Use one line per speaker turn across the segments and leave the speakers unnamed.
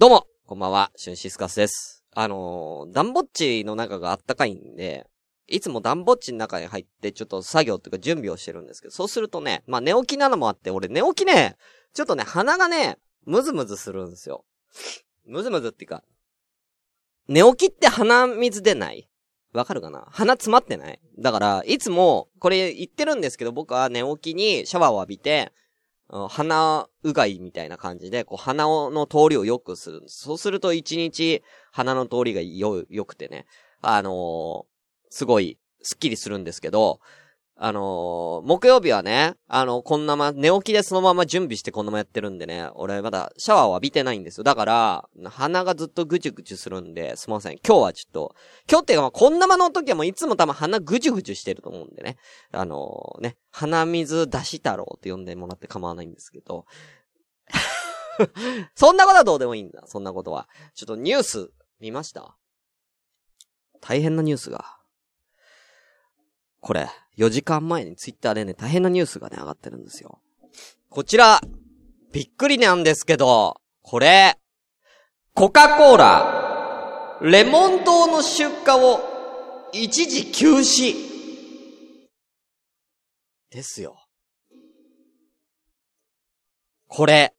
どうも、こんばんは、シュンシスカスです。あのー、ダンボッチの中があったかいんで、いつもダンボッチの中に入って、ちょっと作業っていうか準備をしてるんですけど、そうするとね、まあ寝起きなのもあって、俺寝起きね、ちょっとね、鼻がね、ムズムズするんですよ。ムズムズっていうか、寝起きって鼻水出ない？わかるかな？鼻詰まってない？だから、いつも、これ言ってるんですけど、僕は寝起きにシャワーを浴びて、鼻うがいみたいな感じで、こう鼻の通りを良くするす。そうすると一日鼻の通りが、良くてね、あのーすごい、スッキリするんですけど、あのー木曜日はね、あの、こんなま、寝起きでそのまま準備してこんなまやってるんでね、俺まだシャワーを浴びてないんですよ。だから、鼻がずっとぐちゅぐちゅするんで、すみません。今日はちょっと、今日っていうか、こんなまの時はもういつも多分鼻ぐちゅぐちゅしてると思うんでね。あのね、鼻水出し太郎って呼んでもらって構わないんですけど。そんなことはどうでもいいんだ。そんなことは。ちょっとニュース見ました？大変なニュースが。これ、4時間前にツイッターでね、大変なニュースがね、上がってるんですよ。こちら、びっくりなんですけど、これ、コカ・コーラ、レモン糖の出荷を一時休止。ですよ。これ、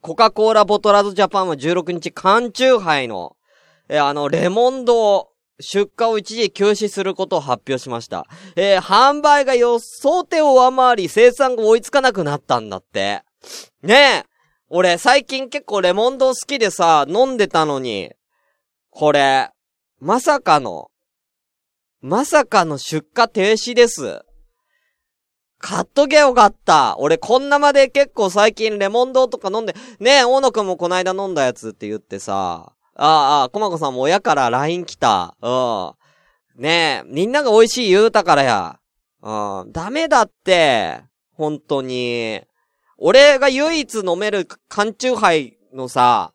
コカ・コーラボトラーズジャパンは16日缶チューハイの、えあの、レモンド出荷を一時休止することを発表しました。えー販売が予想定を上回り生産が追いつかなくなったんだって。ねえ俺最近結構レモンド好きでさ、飲んでたのに、これ、まさかの、まさかの出荷停止です。買っとけよかった。俺こんなまで結構最近レモンドとか飲んで、ねえ、大野くんもこないだ飲んだやつって言ってさ、ああ、ああ、コマコさんも親から LINE 来た。うん。ねえ、みんなが美味しい言うたからや。うん。ダメだって。本当に。俺が唯一飲める缶チューハイのさ、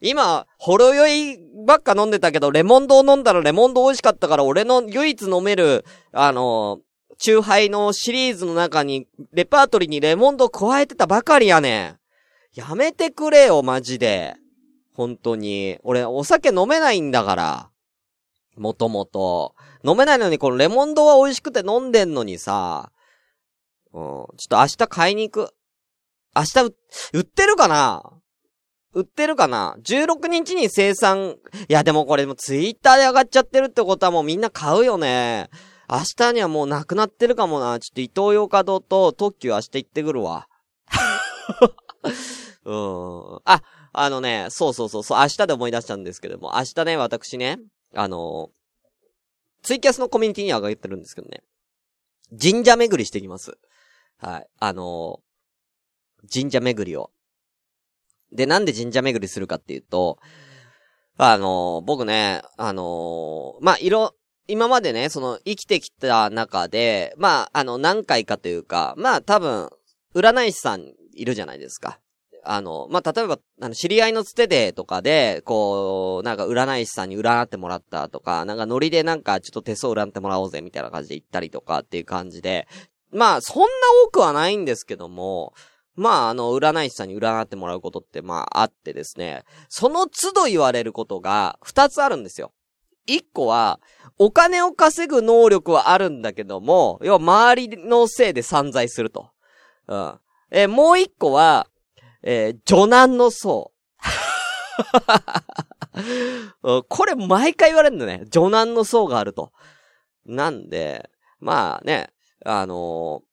今、ほろ酔いばっか飲んでたけど、レモンドを飲んだらレモンド美味しかったから、俺の唯一飲める、あの、チューハイのシリーズの中に、レパートリーにレモンド加えてたばかりやねん。やめてくれよ、マジで。本当に。俺、お酒飲めないんだから。もともと。飲めないのに、このレモンドは美味しくて飲んでんのにさ。うん。ちょっと明日買いに行く。明日、売ってるかな？売ってるかな ?16 日に生産。いや、でもこれもツイッターで上がっちゃってるってことはもうみんな買うよね。明日にはもうなくなってるかもな。ちょっと伊東洋華堂と特急明日行ってくるわ。うん。あ、あのね、そうそうそう、そう、明日で思い出したんですけども、明日ね、私ね、あのツイキャスのコミュニティに上がってるんですけどね、神社巡りしてきます。はい。あの神社巡りを。で、なんで神社巡りするかっていうと、あの僕ね、あのまあ、いろ、今までね、その、生きてきた中で、まあ、あの、何回かというか、まあ、多分、占い師さんいるじゃないですか。あの、まあ、例えば、あの、知り合いのつてでとかで、こう、なんか占い師さんに占ってもらったとか、なんかノリでなんかちょっと手相占ってもらおうぜみたいな感じで行ったりとかっていう感じで、まあ、そんな多くはないんですけども、まあ、あの、占い師さんに占ってもらうことって、まあ、あってですね、その都度言われることが、二つあるんですよ。一個は、お金を稼ぐ能力はあるんだけども、要は周りのせいで散財すると。うん。えもう一個は、えー、女難の層。これ毎回言われるんだね。女難の層があると。なんで、まあね、あのー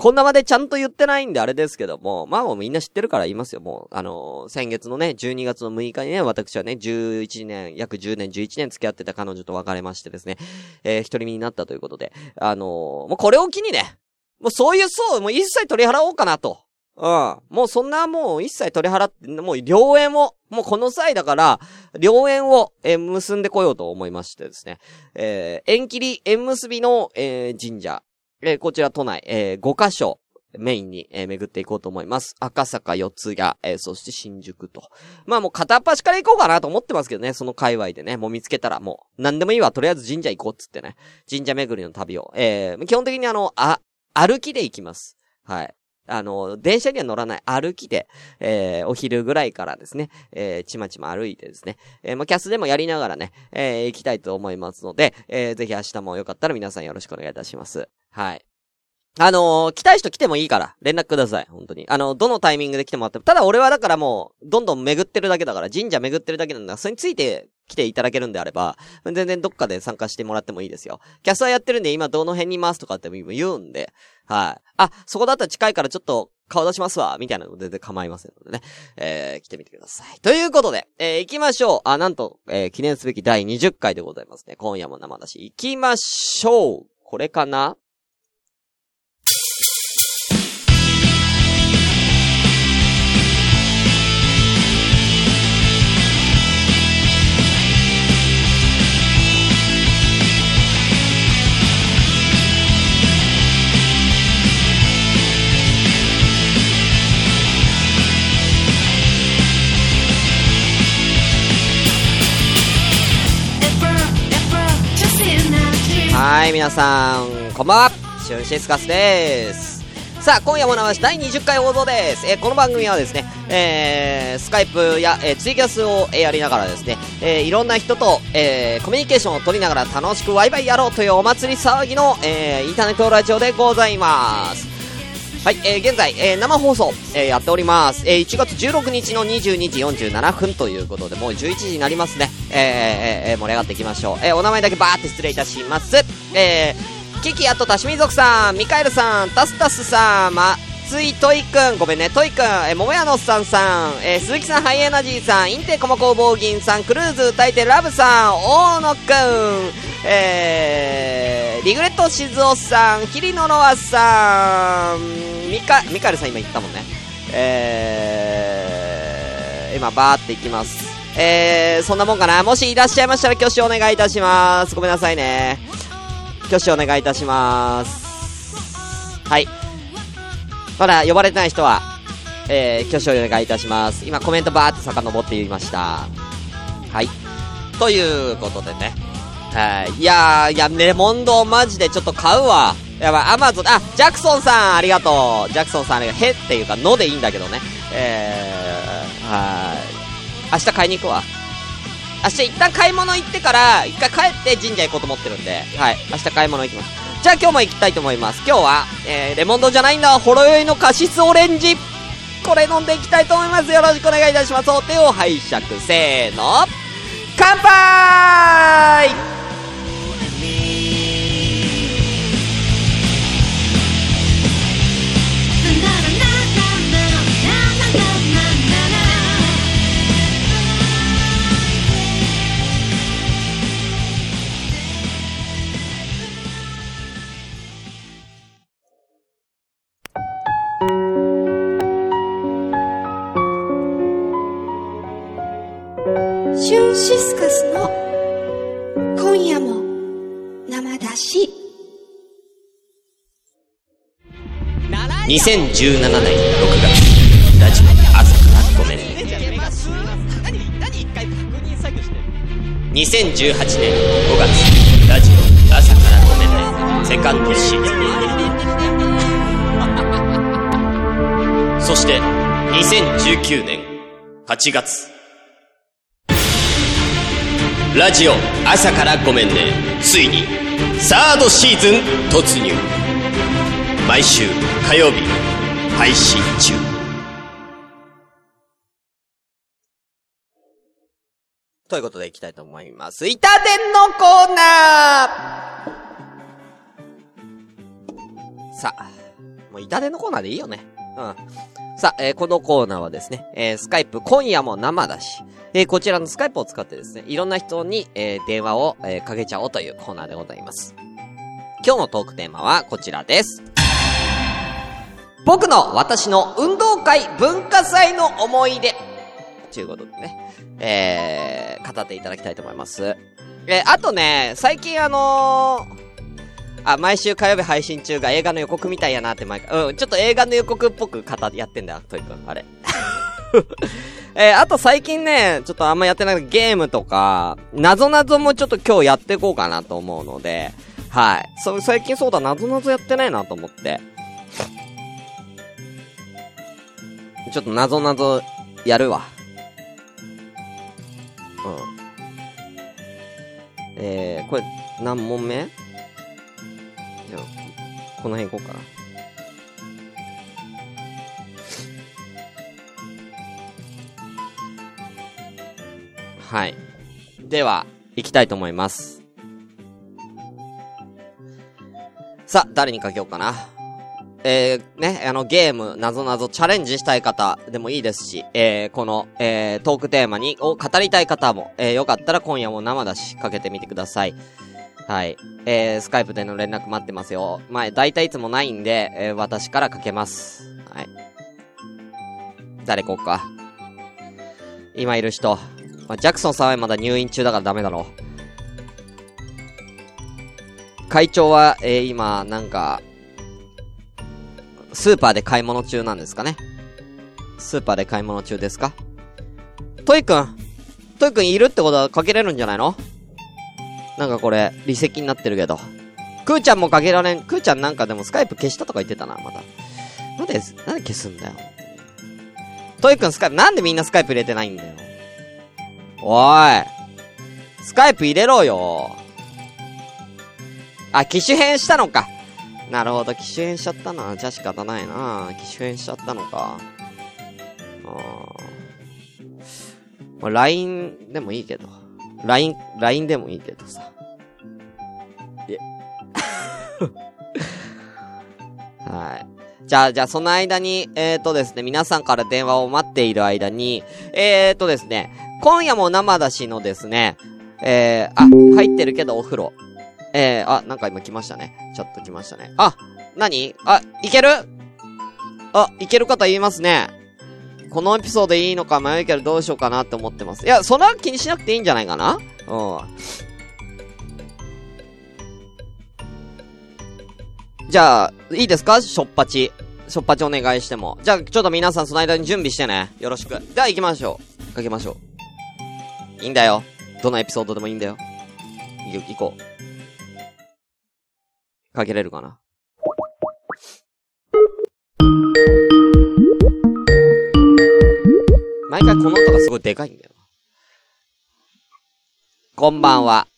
こんなまでちゃんと言ってないんであれですけども、まあもうみんな知ってるから言いますよ。もう、あのー先月のね、12月の6日にね、私はね、11年、約10年、11年付き合ってた彼女と別れましてですね、えー、一人身になったということで、あのーもうこれを機にね、もうそういう層、もう一切取り払おうかなと。うん。もうそんなもう一切取り払って、もう良縁を、もうこの際だから、良縁を、えー結んでこようと思いましてですね。えー、縁切り縁結びの、えー神社。えーこちら都内、えー5カ所。メインに、えー巡っていこうと思います。赤坂、四ツ谷、えーそして新宿と。まあもう片っ端から行こうかなと思ってますけどね、その界隈でね、もう見つけたらもう、何でもいいわ、とりあえず神社行こうっつってね。神社巡りの旅を。えー基本的にあの、あ、歩きで行きます。はい。あの、電車には乗らない歩きで、えー、お昼ぐらいからですね、えー、ちまちま歩いてですね、えー、まあ、キャスでもやりながらね、えー、行きたいと思いますので、えー、ぜひ明日もよかったら皆さんよろしくお願いいたします。はい。あのー、来たい人来てもいいから、連絡ください。本当に。あの、どのタイミングで来てもらっても。ただ俺はだからもう、どんどん巡ってるだけだから、神社巡ってるだけなんだ。それについて来ていただけるんであれば、全然どっかで参加してもらってもいいですよ。キャスターやってるんで、今どの辺にいますとかって言うんで、はい。あ、そこだったら近いからちょっと顔出しますわ、みたいなの全然構いませんのでね。えー、来てみてください。ということで、えー、行きましょう。あ、なんと、えー、記念すべき第20回でございますね。今夜も生出し行きましょう。これかな？はい、皆さん、こんばんは。シュンシスカスです。さあ、今夜も流し第20回放送です。えー、この番組はですね、えー、スカイプや、えー、ツイキャスを、えー、やりながらですね、えー、いろんな人と、えー、コミュニケーションを取りながら楽しくワイワイやろうというお祭り騒ぎの、えー、インターネットラジオでございます。はい、えー、現在、えー、生放送、えー、やっております。えー、1月16日の22時47分ということで、もう11時になりますね。えー、えー、盛り上がっていきましょう。えー、お名前だけバーって失礼いたします。えー、キキアとタシミ族さん、ミカエルさん、タスタスさん、ま、ついトイくん、ごめんね、トイくん、えー、桃屋のさんさん、えー、鈴木さん、ハイエナジーさん、インテコモ工房銀さん、クルーズ歌い手ラブさん、大野くん、えー、リグレット静雄さん、キリノロアさん、ミカ、ミカルさん今言ったもんね。えー、今バーっていきます。えー、そんなもんかな。もしいらっしゃいましたら挙手お願いいたします。ごめんなさいね。挙手お願いいたします。はい。まだ呼ばれてない人は、えー、挙手お願いいたします。今コメントバーって遡って言いました。はい。ということでね。はい。いやー、いや、レモンドマジでちょっと買うわ。やばい、アマゾン、あ、ジャクソンさんありがとう。ジャクソンさんありがとう。へっていうか、のでいいんだけどね。えー、はい。明日買いに行くわ。明日一旦買い物行ってから、一回帰って神社行こうと思ってるんで、はい。明日買い物行きます。じゃあ今日も行きたいと思います。今日は、えー、レモンドじゃないんだ、ほろ酔いのカシスオレンジ。これ飲んでいきたいと思います。よろしくお願いいたします。お手を拝借。せーの。乾杯2017年6月ラジオ朝からごめんね2018年5月ラジオ朝からごめんね。セカンドシーズンそして2019年8月ラジオ朝からごめんねついにサードシーズン突入毎週火曜日配信中ということでいきたいと思います。板伝のコーナーさあ、もう板伝のコーナーでいいよね。うん。さあ、えー、このコーナーはですね、えー、スカイプ今夜も生だし、えー、こちらのスカイプを使ってですね、いろんな人に、えー、電話を、えー、かけちゃおうというコーナーでございます。今日のトークテーマはこちらです。僕の私の運動会文化祭の思い出。ということでね、えー、語っていただきたいと思います。えー、あとね、最近あのー、あ、毎週火曜日配信中が映画の予告みたいやなって毎回、うん、ちょっと映画の予告っぽく語やってんだよ、トイくん、あれ。えー、あと最近ね、ちょっとあんまやってないゲームとか、なぞなぞもちょっと今日やっていこうかなと思うので、はい。そ、最近そうだ、なぞなぞやってないなと思って。ちょっと謎謎やるわ。うん。えー、これ、何問目？じゃあ、この辺行こうかな。はい。では、行きたいと思います。さあ、誰にかけようかな？えー、ね、あの、ゲーム、なぞなぞチャレンジしたい方でもいいですし、えー、この、えー、トークテーマに、を語りたい方も、えー、よかったら今夜も生だし、かけてみてください。はい。えー、スカイプでの連絡待ってますよ。まあ、大体いつもないんで、えー、私からかけます。はい。誰こうか。今いる人。まあ、ジャクソンさんはまだ入院中だからダメだろう。会長は、えー、今、なんか、スーパーで買い物中なんですかね。スーパーで買い物中ですか？トイくんトイくんいるってことはかけれるんじゃないの？なんかこれ、離席になってるけど。クーちゃんもかけられん。クーちゃんなんかでもスカイプ消したとか言ってたな、まだ。なんで、なんで消すんだよ。トイくんスカイプ、なんでみんなスカイプ入れてないんだよ。おい。スカイプ入れろよ。あ、機種変したのか。なるほど、機種変しちゃったな。じゃあ仕方ないな。機種変しちゃったのか。あーまあ、LINE でもいいけど。LINE、LINE でもいいけどさ。いえ。はい。じゃあ、じゃあ、その間に、えっ、ー、とですね、皆さんから電話を待っている間に、えっ、ー、とですね、今夜も生だしのですね、えー、あ、入ってるけどお風呂。えー、あ、なんか今来ましたね。ちょっと来ましたね。あ、何？あ、いける？あ、いける方言いますね。このエピソードいいのか迷うけどどうしようかなって思ってます。いや、そんな気にしなくていいんじゃないかな？うん。じゃあ、いいですか？しょっぱち。しょっぱちお願いしても。じゃあ、ちょっと皆さんその間に準備してね。よろしく。では行きましょう。かけましょう。いいんだよ。どのエピソードでもいいんだよ。い、行こう。かけれるかな毎回この音がすごいでかいんだよ。こんばんは。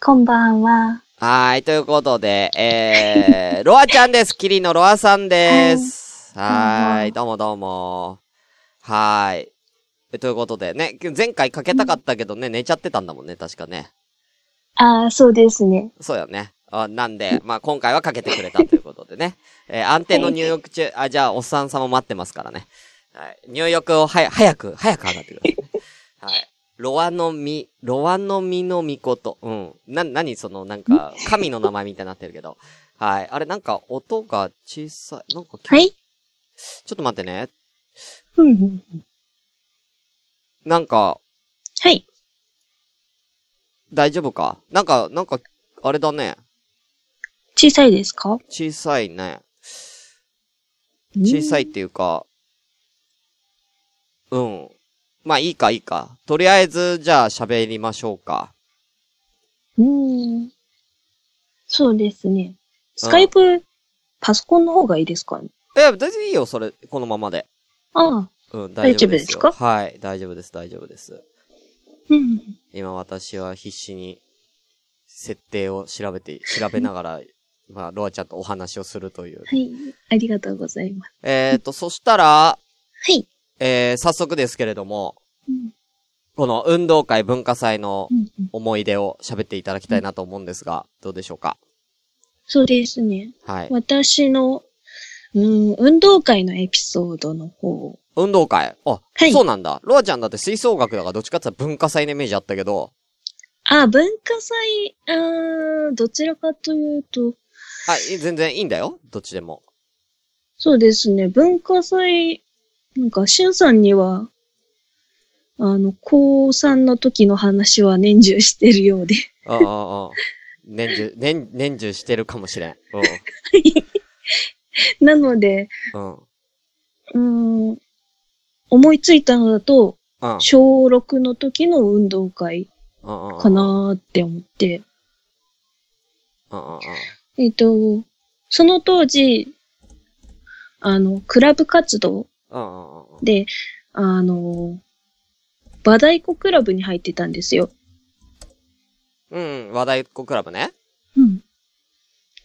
こんばんは。
はーい、ということで、えー、ロアちゃんです。キリのロアさんです。はーい、どうもどうも。はーい。えということでね、前回かけたかったけどね、寝ちゃってたんだもんね、確かね。
ああ、そうですね。
そうよね。あなんで、まあ、今回はかけてくれたということでね。えー、安定の入浴中、あ、じゃあ、おっさん様待ってますからね。はい。入浴をはや、早く、早く上がってください、ね。はい。ロアの実、ロアの実のみこと。うん。な、なにその、なんか、神の名前みたいになってるけど。はい。あれ、なんか、音が小さい。なんか、
はい
ちょっと待ってね。
うんうん。
なんか、
はい。
大丈夫か？なんか、なんか、あれだね。
小さいですか？
小さいね。小さいっていうか、うん。まあいいかいいか。とりあえず、じゃあ喋りましょうか。
うーん。そうですね。スカイプ、パソコンの方がいいですかね？
いや、全然いいよ、それ、このままで。
ああ。
うん。大丈夫です
か？
はい、大丈夫です、大丈夫です。
うん。
今私は必死に、設定を調べて、調べながら、まあ、ロアちゃんとお話をするという。
はい。ありがとうございます。
えーと、そしたら、
はい。
えー、早速ですけれども、
うん。
この運動会文化祭の
うんうん。
思い出を喋っていただきたいなと思うんですが、どうでしょうか？
そうですね。
はい。
私の、うん、運動会のエピソードの方。
運動会？あ、
はい
そうなんだ。ロアちゃんだって吹奏楽だからどっちかって文化祭のイメージあったけど、
あ、文化祭、あーどちらかというと、
あ、い全然いいんだよ。どっちでも。
そうですね。文化祭、なんか、しゅんさんには、あの、高3の時の話は年中してるようで。
ああ、ああ。年中、年、年中してるかもしれん。
なので、
うん。うん。
思いついたのだと、
うん。
小6の時の運動会
うんうん
かなーって思って。
うんうんうん。
えっ、と、その当時、あの、クラブ活動。で、あの、和太鼓クラブに入ってたんですよ。
うん、和太鼓クラブね。
うん。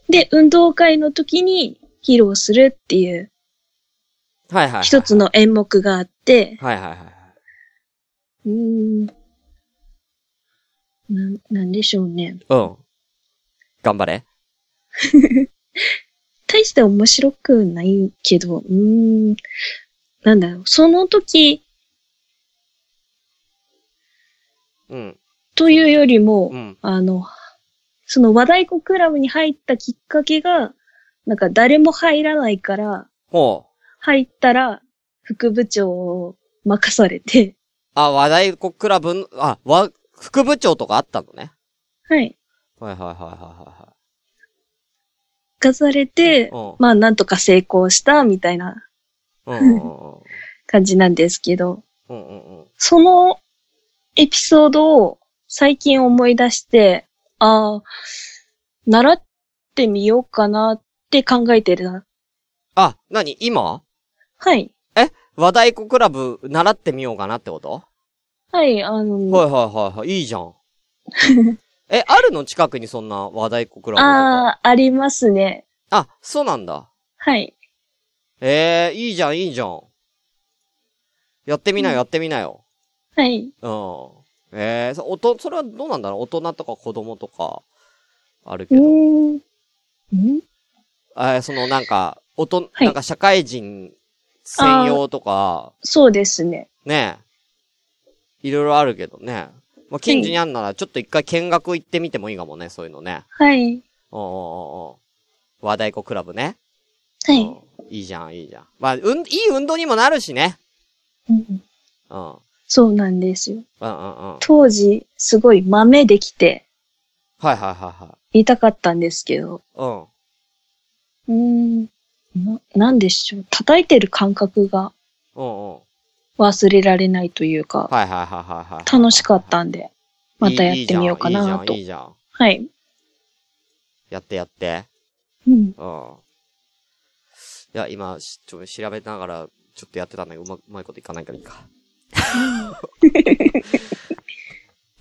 で、運動会の時に披露するっていう
はいはいはい。
一つの演目があって、
はいはいはいはい。
うーん。なん、なんでしょうね。
うん。頑張れ。
大して面白くないけど、うーん。なんだろう。その時
うん。
というよりも、
うん。
あの、その和太鼓クラブに入ったきっかけが、なんか誰も入らないから、
ほう。
入ったら副部長を任されて、
あ、和太鼓クラブの、あ、わ、副部長とかあったのね。
はい。
はいはいはいは
任されて、
うん
まあなんとか成功したみたいな。
うんうんうん。
感じなんですけど、
うんうんうん。
そのエピソードを最近思い出して、ああ、習ってみようかなって考えてる。
あ、なに今？
はい。
和太鼓クラブ習ってみようかなってこと？
はい、あの、
はいはいはいはい。いいじゃん。え、あるの近くにそんな和太鼓クラブ。
ああ、ありますね。
あ、そうなんだ。
はい。
ええいいじゃんいいじゃん。やってみなよ、やってみなよ。
はい。
うん。ええそ、おと、それはどうなんだろう？大人とか子供とか、ある
う
けど。
ーん。ん？
えーそのなんか、おと、
はい
なんか社会人専用とか、
そうですね。
ねいろいろあるけどね。まあ、近所にあんならちょっと一回見学行ってみてもいいかもね、そういうのね。
はい。
おうおうおう和太鼓クラブね。うん
はい。
いいじゃん、いいじゃん。まあ、うん、いい運動にもなるしね。
うん
うん。うん
そうなんですよ。
うんうん。
当時、すごい豆できて、
はいはいはいはい。
痛かったんですけど、
うん。
うーん。な、なんでしょう。叩いてる感覚が
うんうん。
忘れられないというか、
はいはいはいはいはい。
楽しかったんで、またやってみようかなと
いい。じゃん、いいじゃん。
はい。
やってやって。
うん。
うん。いや、今、しちょ、調べながら、ちょっとやってたんだけど、うま、うまいこといかないからいいか。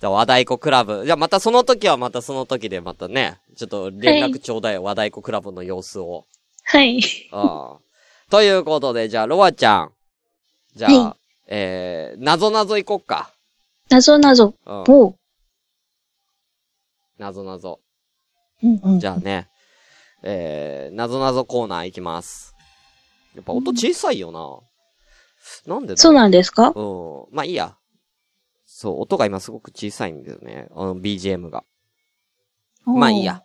じゃあ、和太鼓クラブ。じゃあ、またその時はまたその時でまたね、ちょっと連絡ちょうだいよ、和太鼓クラブの様子を。
はい。
うん。ということで、じゃあ、ロアちゃん。じゃあ、
は
えー、なぞなぞいこっか。
なぞなぞ。
うん。
おう。
なぞなぞ。
うんうん。
じゃあね、えー、なぞなぞコーナーいきます。やっぱ音小さいよな。なんでだ
そうなんですか？
うん。まあいいや。そう、音が今すごく小さいんだよね。あの、BGM が。まあいいや。。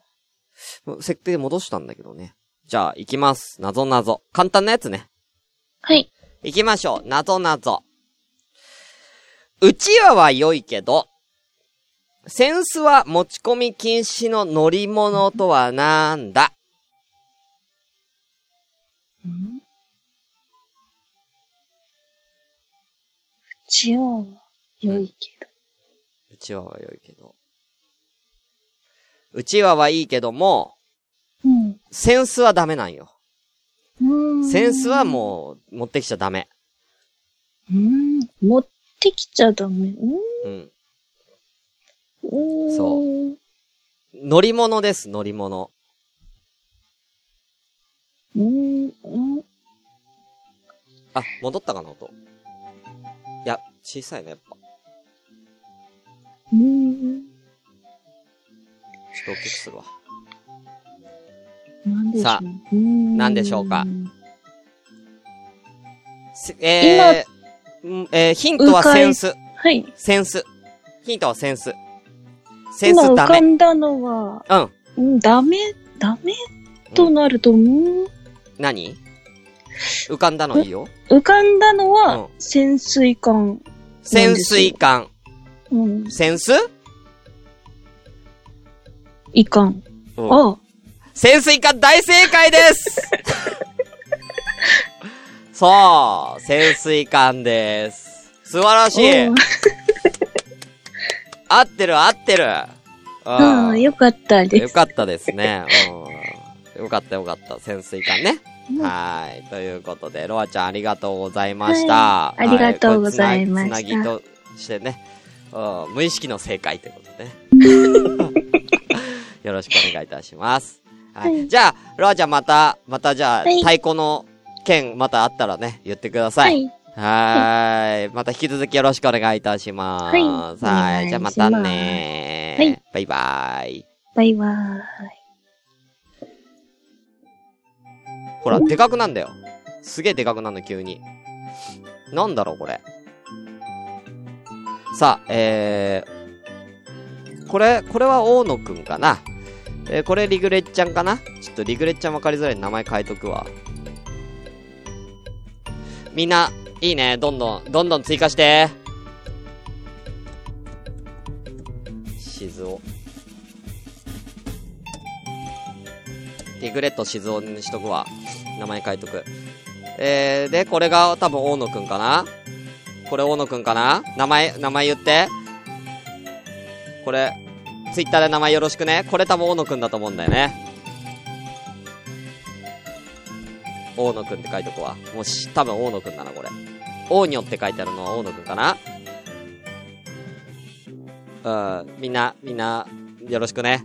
設定戻したんだけどね。じゃあ、行きます。なぞなぞ。簡単なやつね。
はい。
行きましょう。なぞなぞ。うちわは良いけど、センスは持ち込み禁止の乗り物とはなんだ？
うんうちは良いけ
うちわは良いけど。うちわはいいけども、
ど。うん。
センスはダメなんよ。センスはもう持ってきちゃダメ。
うーん。持ってきちゃダメ。うん
うん。そう乗り物です、乗り物。
うーん。うん
あ、戻ったかな、音。いや、小さいね、やっぱ。
うーん。
ちょっと大きくするわ。さあなんでしょうかせえー、んえー、ヒントはセンス。
はい。
センス。ヒントはセンス。セン
今浮か
スダメ。
んだのは、
うん。
うん、ダメ？ダメとなると、う？ん、
何？浮かんだのいいよ。
浮かんだの
うん
は、潜水艦。
潜水艦。
うん、
センス？
いかん。
うん
あ、
潜水艦大正解です そう、潜水艦です。素晴らしい
うん
合ってる合ってる
ああ、よかったです。
よかったですね。よかったよかった。潜水艦ね。
うん
はい。ということで、ロアちゃんありがとうございました。
いありがとうございました
つなぎとしてね、うん無意識の正解ということでね。よろしくお願いいたします。はい。
はい
じゃあ、ロアちゃんまた、またじゃあ、
はい
太鼓の件またあったらね、言ってくださ。
はいい。
はーい。また引き続きよろしくお願いいたします。
はい
はい。じゃあまたねー。
はい
バイバーイ。
バイバーイ。
ほら、でかくなんだよ。すげえでかくなるの、急に。なんだろう、これ。さあ、えー、これ、これは大野くんかな。えー、これリグレッちゃんかなちょっとリグレッちゃんわかりづらい名前変えとくわ。みんな、いいね。どんどん、どんどん追加して。静雄。リグレット静雄にしとくわ。名前変えとく。えー、で、これが多分大野くんかな？これ大野くんかな？名前、名前言って。これ、ツイッターで名前よろしくね。これ多分大野くんだと思うんだよね。大野くんって書いとくわ。もうし、多分大野くんだな、これ。大女って書いてあるのは大野くんかなうん、みんな、みんな、よろしくね。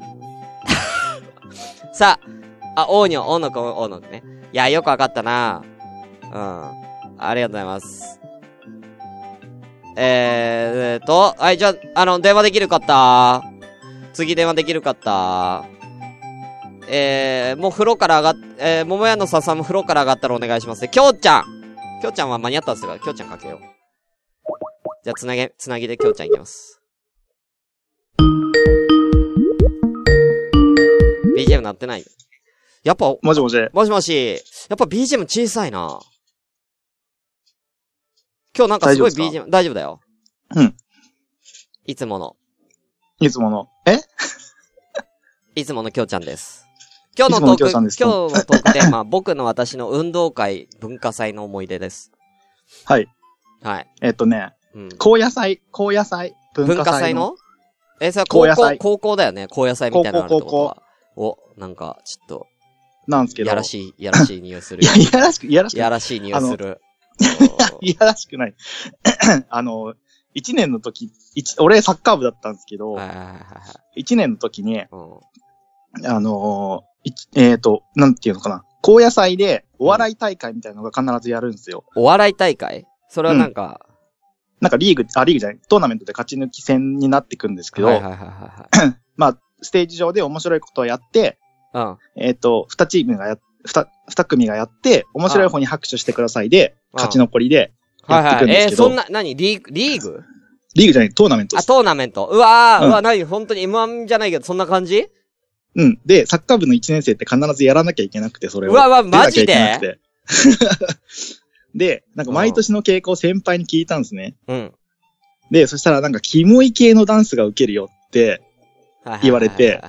さあ、あ、大女、大野くん、大野くんね。いや、よくわかったなうん。ありがとうございます。えー、えーと、はい、じゃあ、あの、電話できる方次電話できる方えー、もう風呂から上がっ、えー、桃屋の笹も風呂から上がったらお願いします。きょうちゃんきょうちゃんは間に合ったんですが、きょうちゃんかけよう。じゃあ、つなげ、つなぎできょうちゃんいきます。BGM 鳴ってない？やっぱ、
もしもし。
もしもし、やっぱ BGM 小さいな今日なんかすごい BGM、大丈夫だよ。
うん。
いつもの、
いつもの。え？
いつものきょうちゃんです。今日のトーク、今日のトークテーマ、僕の私の運動会文化祭の思い出です。
はい。
はい。
えっとね、
うん。
高野菜、高野菜、文
文化
化祭の。
祭の？え、それは高校、
高野祭
高校だよね。高野祭みたいなのあるってこ。お、なんか、ちょっと、
なんですけど。
やらしい、やらしい匂いする
いや、いやらしく、いやらしく
やらしい匂いする。
いやらしくない。あの、一年の時、一俺サッカー部だったんですけど、
はいはいはいはい。
一年の時に、
うん。
あのえっ、と、なんていうのかな。高野祭でお笑い大会みたいなのが必ずやるんですよ。
お笑い大会？それはなんか、
なんかリーグ、あ、リーグじゃない、トーナメントで勝ち抜き戦になってくんですけど、
はいはいはいはい
まあ、ステージ上で面白いことをやって、
はい。
えっ、と、二チームがや、二、二組がやって、面白い方に拍手してくださいで、
うん
勝ち残りで、
うん。はい
やって
はい。えー、
くんですけど
そんな、何？リーグ、リーグ？
リーグじゃない、トーナメントで
あ、
す。
トーナメント。うわー、
う
うんわ、何？本当に M1 じゃないけど、そんな感じ？
うん。で、サッカー部の1年生って必ずやらなきゃいけなくて、それを。
うわうわマジで？
で、なんか毎年の傾向を先輩に聞いたんですね。
うん。
で、そしたらなんか、キモい系のダンスが受けるよって、言われて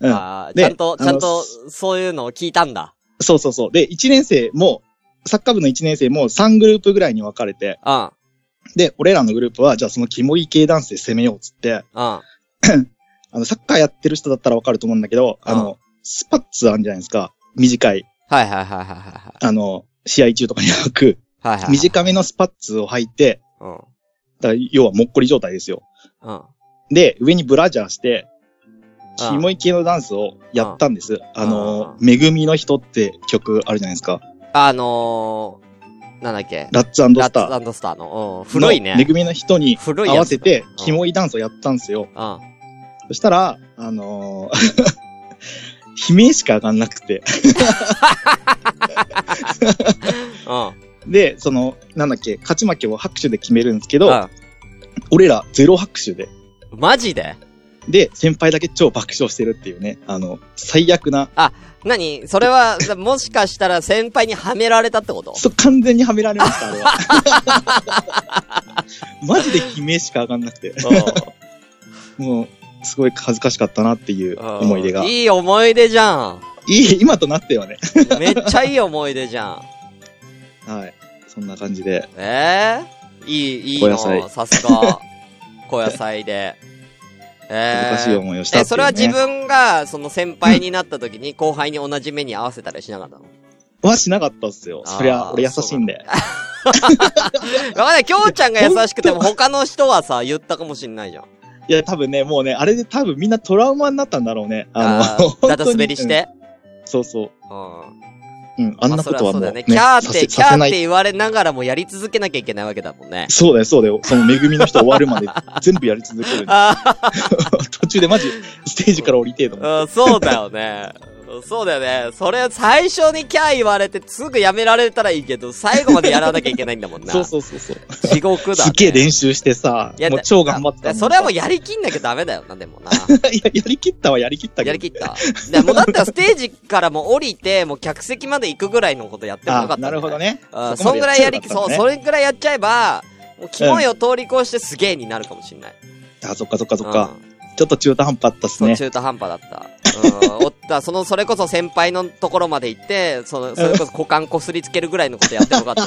あー
で
ちゃんと、ちゃんと、そういうのを聞いたんだ。
そうそうそう。で、1年生も、サッカー部の1年生も3グループぐらいに分かれて、
うん。うん。
で、俺らのグループは、じゃあそのキモい系ダンスで攻めようっつって、
は
あの、サッカーやってる人だったら分かると思うんだけど、あの、スパッツあるんじゃないですか。短い。
いはいはいはいはい。
あの、試合中とかに履く、
はいはい。
短めのスパッツを履いて、
うん。
だから要はもっこり状態ですよ。
うん。
で、上にブラジャーして、
うん
キモい系のダンスをやったんです。あの、
う
めぐみの人って曲あるじゃないですか。
あのー、なんだっけ？
ラッツ
ラ
スター。
ッツスターの。うん。古いね。
めぐみの人に合わせて、
うん
キモいダンスをやったんですよ。
うん。
そしたら、あのー悲鳴しか上がんなくて。
うん。
で、その、なんだっけ、勝ち負けを拍手で決めるんですけど、
うん。
俺らゼロ拍手で。
マジで？
で、先輩だけ超爆笑してるっていうね、あの、最悪な、
何？それは、もしかしたら先輩にはめられたってこと？
そう、完全にはめられました、あれは。マジで悲鳴しか上がんなくて。もう、すごい恥ずかしかったなっていう
うん
思い出が。い
いい思い出じゃん。
い、今となってはね。
めっちゃいい思い出じゃん。
はい。そんな感じで。
ええいい、いい
小野菜
の。さすが。小野菜で。え
難しい思いをしたね。
え、それは自分が、その先輩になった時に後輩に同じ目に合わせたりしなかったの？
はしなかったっすよ。そりゃ、俺優しいんで。
わかんない。きょうちゃんが優しくても他の人はさ、言ったかもしんないじゃん。
いや、多分ね、もうね、あれで多分みんなトラウマになったんだろうね。
あ
の、
ー だだ滑りし。て？
うんそうそう。
うん。
うん、あんなことはもう、
キャーって、キャーって。言われながらもやり続けなきゃいけないわけだもんね。
そうだよ、そうだよ。その恵みの人終わるまで 全部やり続ける。
あ
途中でマジ、ステージから降りてえと思
あ、そうだよね。そうだよね。それ、最初にキャー言われてすぐやめられたらいいけど、最後までやらなきゃいけないんだもんな。
そうそうそうそう。
地獄だ、ね。
すっげえ練習してさもう超頑張ってた
それはもうやりきんなきゃダメだよな、でもな。
いや、やりきったはやりきったけど。
やりきった。でもうだったらステージからもう降りて、もう客席まで行くぐらいのことやってもよかった
あ
んじゃい
なるほどね。
あ
そこまで
そんぐらいやり、そう、
強かったのね
それぐらいやっちゃえば、もう、キモいを通り越してすげえになるかもしんない。
あ、そっかそっかそっか。
うん
ちょっと中途半端だったっすね。
中途半端だった。うん。お った、その、それこそ先輩のところまで行って、その、それこそ股間こすりつけるぐらいのことやってもよかった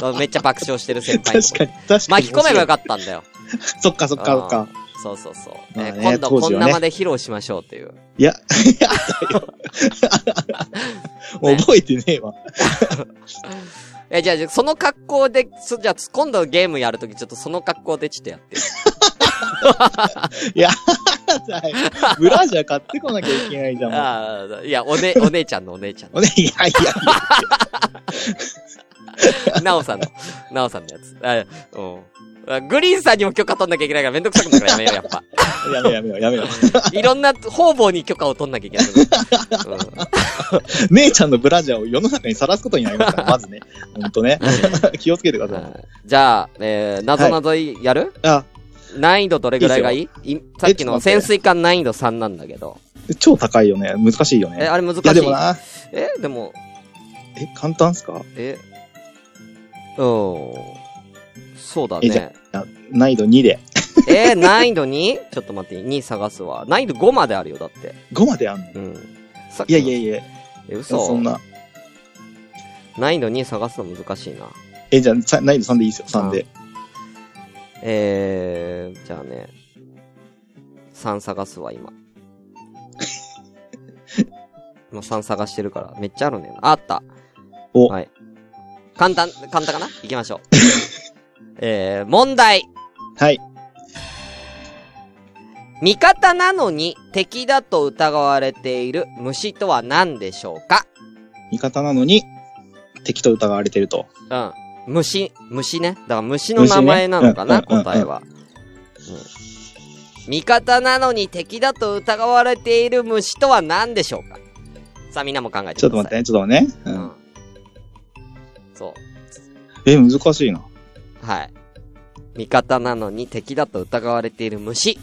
かも めっちゃ爆笑してる先輩の
確かに、確かに。
巻き込めばよ
かっ
たんだよ。
た。そっかそっかそっか。
そうそうそう。
まあね
え今度、こんなまで披露しましょうっていう。
いや、いや覚えてねえわ。
え、じゃあ、じゃあその格好で、そじゃあ、今度ゲームやるとき、ちょっとその格好でちょっとやって。
い や、ブラジャー買ってこなきゃいけないじゃん。
ああ、いや、おね、お姉ちゃんのお姉ちゃんの。
おね、いやいやい
なおさんの、なおさんのやつ。あうんあ。グリーンさんにも許可取んなきゃいけないからめんどくさくなるからやめよう、やっぱ。
や、やめようやめようやめよ
いろんな方々に許可を取んなきゃいけない。うん
う。姉ちゃんのブラジャーを世の中にさらすことになりますから、まずね。ほんとね。気をつけてください。
じゃあ、えー、なぞなぞやる、
あ、
難易度どれぐらいがいい？いさっきの潜水艦難易度3なんだけど。
超高いよね。難しいよ
え、
ね。
あれ難しい
いや、でもな。
え、でも、
え、簡単っすか？
え、うん。そうだね。
あ難易度2で。
えー、難易度 2? ちょっと待って、2探すわ。難易度5まであるよ、だって。
5まであんの？
うん。
いやいやいや。
え、嘘
そんな。
難易度2探すの難しいな。
え、じゃあ、さ難易度3でいいっすよ。3で。
えー、じゃあね。3探すわ、今。今3探してるから、めっちゃあるね。あった。
お
はい。簡単、簡単かな？行きましょう。えー、問題。
はい。
味方なのに敵だと疑われている虫とは何でしょうか？
味方なのに、敵と疑われてると。
うん。虫、虫ね。だから虫の名前なのかな、
虫ねうん
答えは、うん味方なのに敵だと疑われている虫とは何でしょうか？さあみんなも考えてください。
ちょっと待ってね、ちょっと待ってね。う
うん
ん。。
そう。
え、難しいな。
はい。味方なのに敵だと疑われている虫。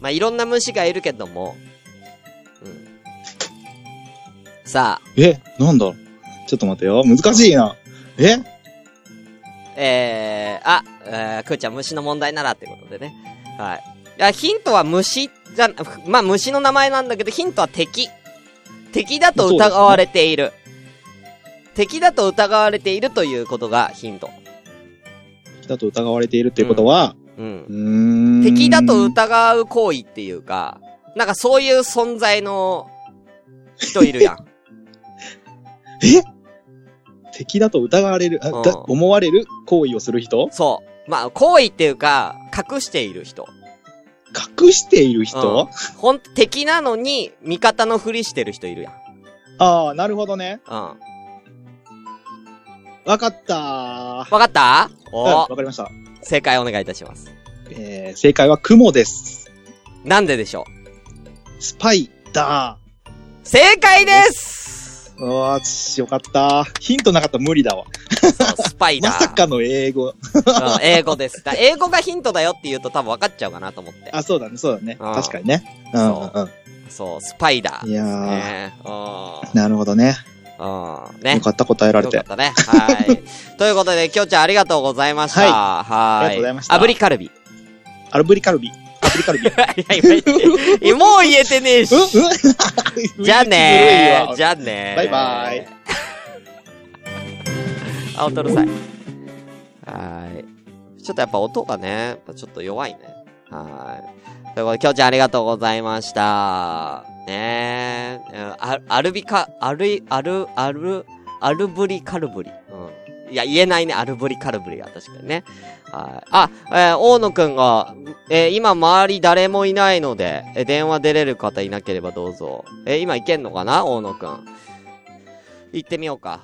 まあ、いろんな虫がいるけども。うん。さあ、
え、なんだ？ちょっと待ってよ。難しいな。え？
えー、あ、えー、くーちゃん虫の問題ならってことでね。はい。いや、ヒントは虫じゃ、まあ、虫の名前なんだけど、ヒントは敵。敵だと疑われている。敵だと疑われているということがヒント。
敵だと疑われているっていうことは、
うん
う。ーん。
敵だと疑う行為っていうか、なんかそういう存在の人いるやん。
え？敵だと疑われる、あ
うん
だ思われる行為をする人？
そう。まあ、行為っていうか、隠している人。
隠している人、
ほん、敵なのに、味方のふりしてる人いるやん。
ああ、なるほどね。
うん。
わかった
わかった？
うん、
お
わ、かりました。
正解お願いいたします。
えー、正解は雲です。
なんででしょ
スパイダ
う正解です
ー。うわー、しよかった。ヒントなかったら無理だわ。
スパイダー。
まさかの英語。
うん、英語です。だ英語がヒントだよって言うと多分分かっちゃうかなと思って。
あ、そうだね、そうだね。
うん
確かにね。うん、うん
そそう、スパイダー。
いやー。なるほどね。
うん。ね
よ。かった、答えられ。
よかってたね。はい。ということで、きょうちゃんありがとうございました。
はい
はい。
ありがとうございました
炙りカルビ。い
アルブリカルビ。アブリカルビ。
や、今言って、もう言えてねえしじゃあねー。
じ
じゃあねー。
バイバイ。
あ、音うるさい。はーい。ちょっとやっぱ音がね、ちょっと弱いね。はい。ということで、きょうちゃんありがとうございました。ねえ、アルビカ、アル、アル、アル、アルブリカルブリ。うん。いや、言えないね、アルブリカルブリは確かにね。はい。あ、えー大野くんが、えー今周り誰もいないので、えー電話出れる方いなければどうぞ。えー今行けんのかな？大野くん。行ってみようか。